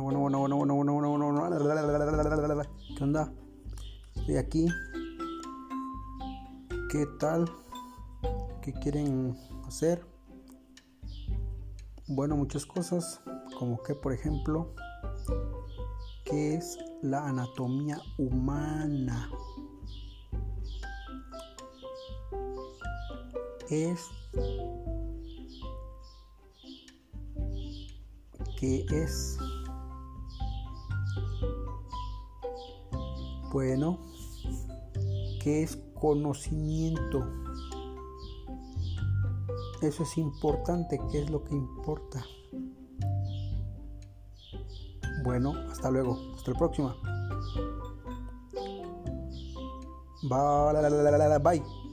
Bueno, bueno, bueno, bueno, bueno, bueno, bueno, bueno, bueno. ¿Qué onda? Estoy aquí. ¿Qué tal? ¿Qué quieren hacer? Bueno, muchas cosas, como que por ejemplo, ¿qué es la anatomía humana? Es ¿Qué es? Bueno, ¿qué es conocimiento? Eso es importante, ¿qué es lo que importa? Bueno, hasta luego, hasta la próxima. Bye.